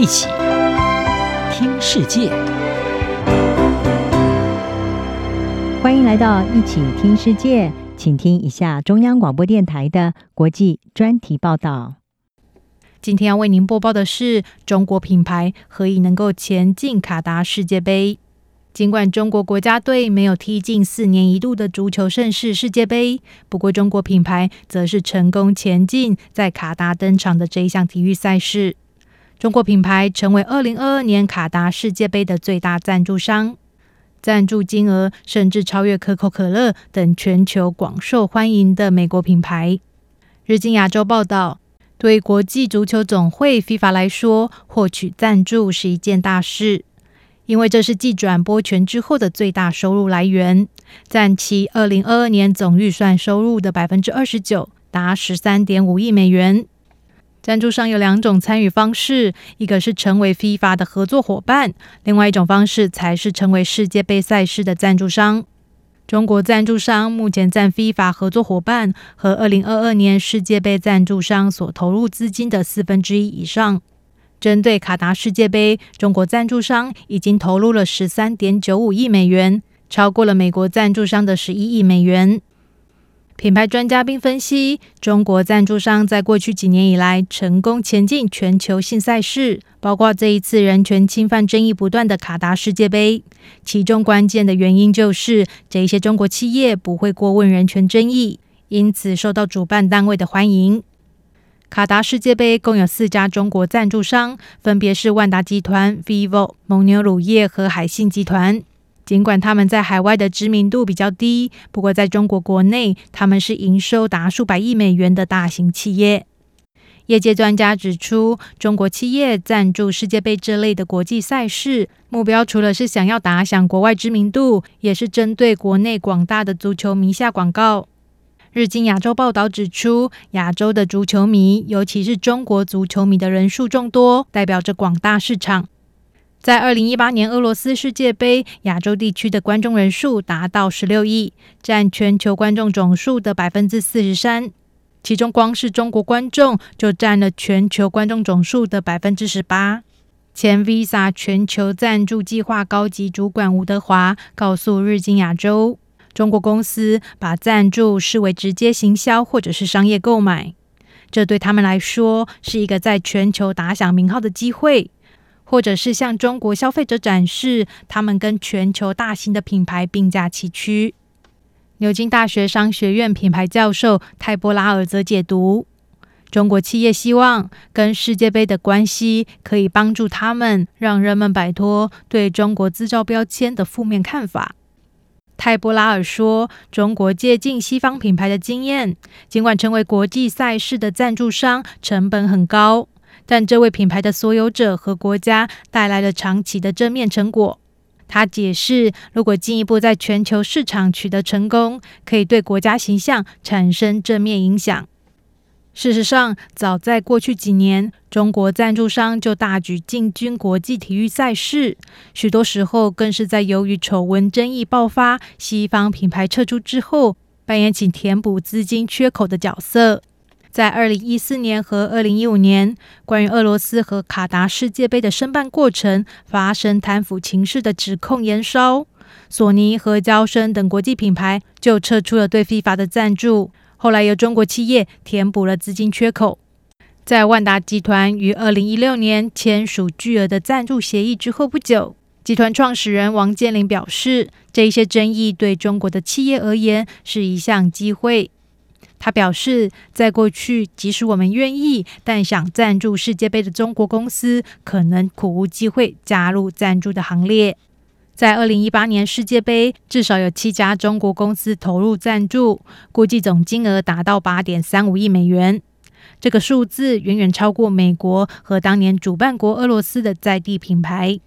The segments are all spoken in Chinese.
一起听世界，欢迎来到一起听世界，请听一下中央广播电台的国际专题报道。今天要为您播报的是中国品牌何以能够前进卡达世界杯。尽管中国国家队没有踢进四年一度的足球盛事世界杯，不过中国品牌则是成功前进在卡达登场的这一项体育赛事。中国品牌成为二零二二年卡达世界杯的最大赞助商，赞助金额甚至超越可口可乐等全球广受欢迎的美国品牌。日经亚洲报道，对国际足球总会 FIFA 来说，获取赞助是一件大事。因为这是继转播权之后的最大收入来源，占其二零二二年总预算收入的百分之二十九，达十三点五亿美元。赞助商有两种参与方式，一个是成为 FIFA 的合作伙伴，另外一种方式才是成为世界杯赛事的赞助商。中国赞助商目前占 FIFA 合作伙伴和二零二二年世界杯赞助商所投入资金的四分之一以上。针对卡达世界杯，中国赞助商已经投入了十三点九五亿美元，超过了美国赞助商的十一亿美元。品牌专家并分析，中国赞助商在过去几年以来成功前进全球性赛事，包括这一次人权侵犯争议不断的卡达世界杯。其中关键的原因就是，这些中国企业不会过问人权争议，因此受到主办单位的欢迎。卡达世界杯共有四家中国赞助商，分别是万达集团、vivo、蒙牛乳业和海信集团。尽管他们在海外的知名度比较低，不过在中国国内，他们是营收达数百亿美元的大型企业。业界专家指出，中国企业赞助世界杯这类的国际赛事，目标除了是想要打响国外知名度，也是针对国内广大的足球迷下广告。日经亚洲报道指出，亚洲的足球迷，尤其是中国足球迷的人数众多，代表着广大市场。在二零一八年俄罗斯世界杯，亚洲地区的观众人数达到十六亿，占全球观众总数的百分之四十三。其中，光是中国观众就占了全球观众总数的百分之十八。前 Visa 全球赞助计划高级主管吴德华告诉日经亚洲。中国公司把赞助视为直接行销或者是商业购买，这对他们来说是一个在全球打响名号的机会，或者是向中国消费者展示他们跟全球大型的品牌并驾齐驱。牛津大学商学院品牌教授泰波拉尔则解读，中国企业希望跟世界杯的关系可以帮助他们，让人们摆脱对中国制造标签的负面看法。泰波拉尔说：“中国借鉴西方品牌的经验，尽管成为国际赛事的赞助商成本很高，但这为品牌的所有者和国家带来了长期的正面成果。”他解释：“如果进一步在全球市场取得成功，可以对国家形象产生正面影响。”事实上，早在过去几年，中国赞助商就大举进军国际体育赛事，许多时候更是在由于丑闻争议爆发，西方品牌撤出之后，扮演起填补资金缺口的角色。在二零一四年和二零一五年，关于俄罗斯和卡达世界杯的申办过程发生贪腐情事的指控延烧，索尼和娇生等国际品牌就撤出了对 FIFA 的赞助。后来由中国企业填补了资金缺口。在万达集团于二零一六年签署巨额的赞助协议之后不久，集团创始人王健林表示，这一些争议对中国的企业而言是一项机会。他表示，在过去，即使我们愿意，但想赞助世界杯的中国公司可能苦无机会加入赞助的行列。在二零一八年世界杯，至少有七家中国公司投入赞助，估计总金额达到八点三五亿美元。这个数字远远超过美国和当年主办国俄罗斯的在地品牌。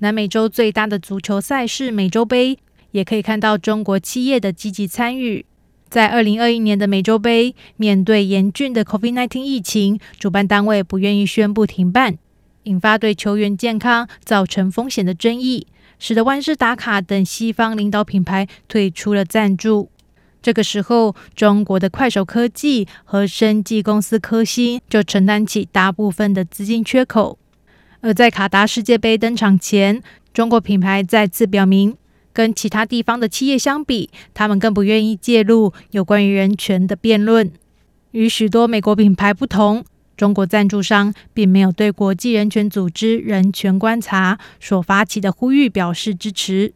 南美洲最大的足球赛事美洲杯，也可以看到中国企业的积极参与。在二零二一年的美洲杯，面对严峻的 COVID-19 疫情，主办单位不愿意宣布停办，引发对球员健康造成风险的争议。使得万事达卡等西方领导品牌退出了赞助。这个时候，中国的快手科技和生技公司科兴就承担起大部分的资金缺口。而在卡达世界杯登场前，中国品牌再次表明，跟其他地方的企业相比，他们更不愿意介入有关于人权的辩论。与许多美国品牌不同，中国赞助商并没有对国际人权组织人权观察所发起的呼吁表示支持。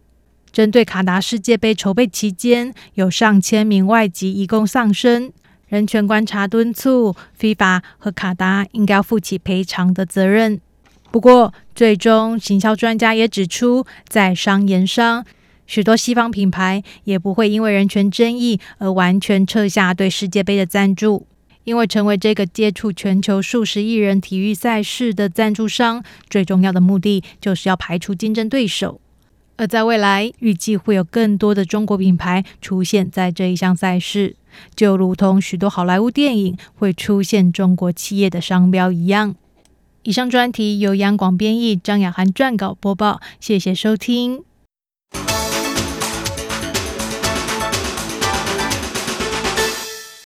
针对卡达世界杯筹备期间有上千名外籍移工丧生，人权观察敦促 FIFA 和卡达应该负起赔偿的责任。不过，最终行销专家也指出，在商言商，许多西方品牌也不会因为人权争议而完全撤下对世界杯的赞助，因为成为这个接触全球数十亿人体育赛事的赞助商，最重要的目的就是要排除竞争对手。而在未来，预计会有更多的中国品牌出现在这一项赛事，就如同许多好莱坞电影会出现中国企业的商标一样。以上专题由央广编译，张雅涵撰稿播报，谢谢收听。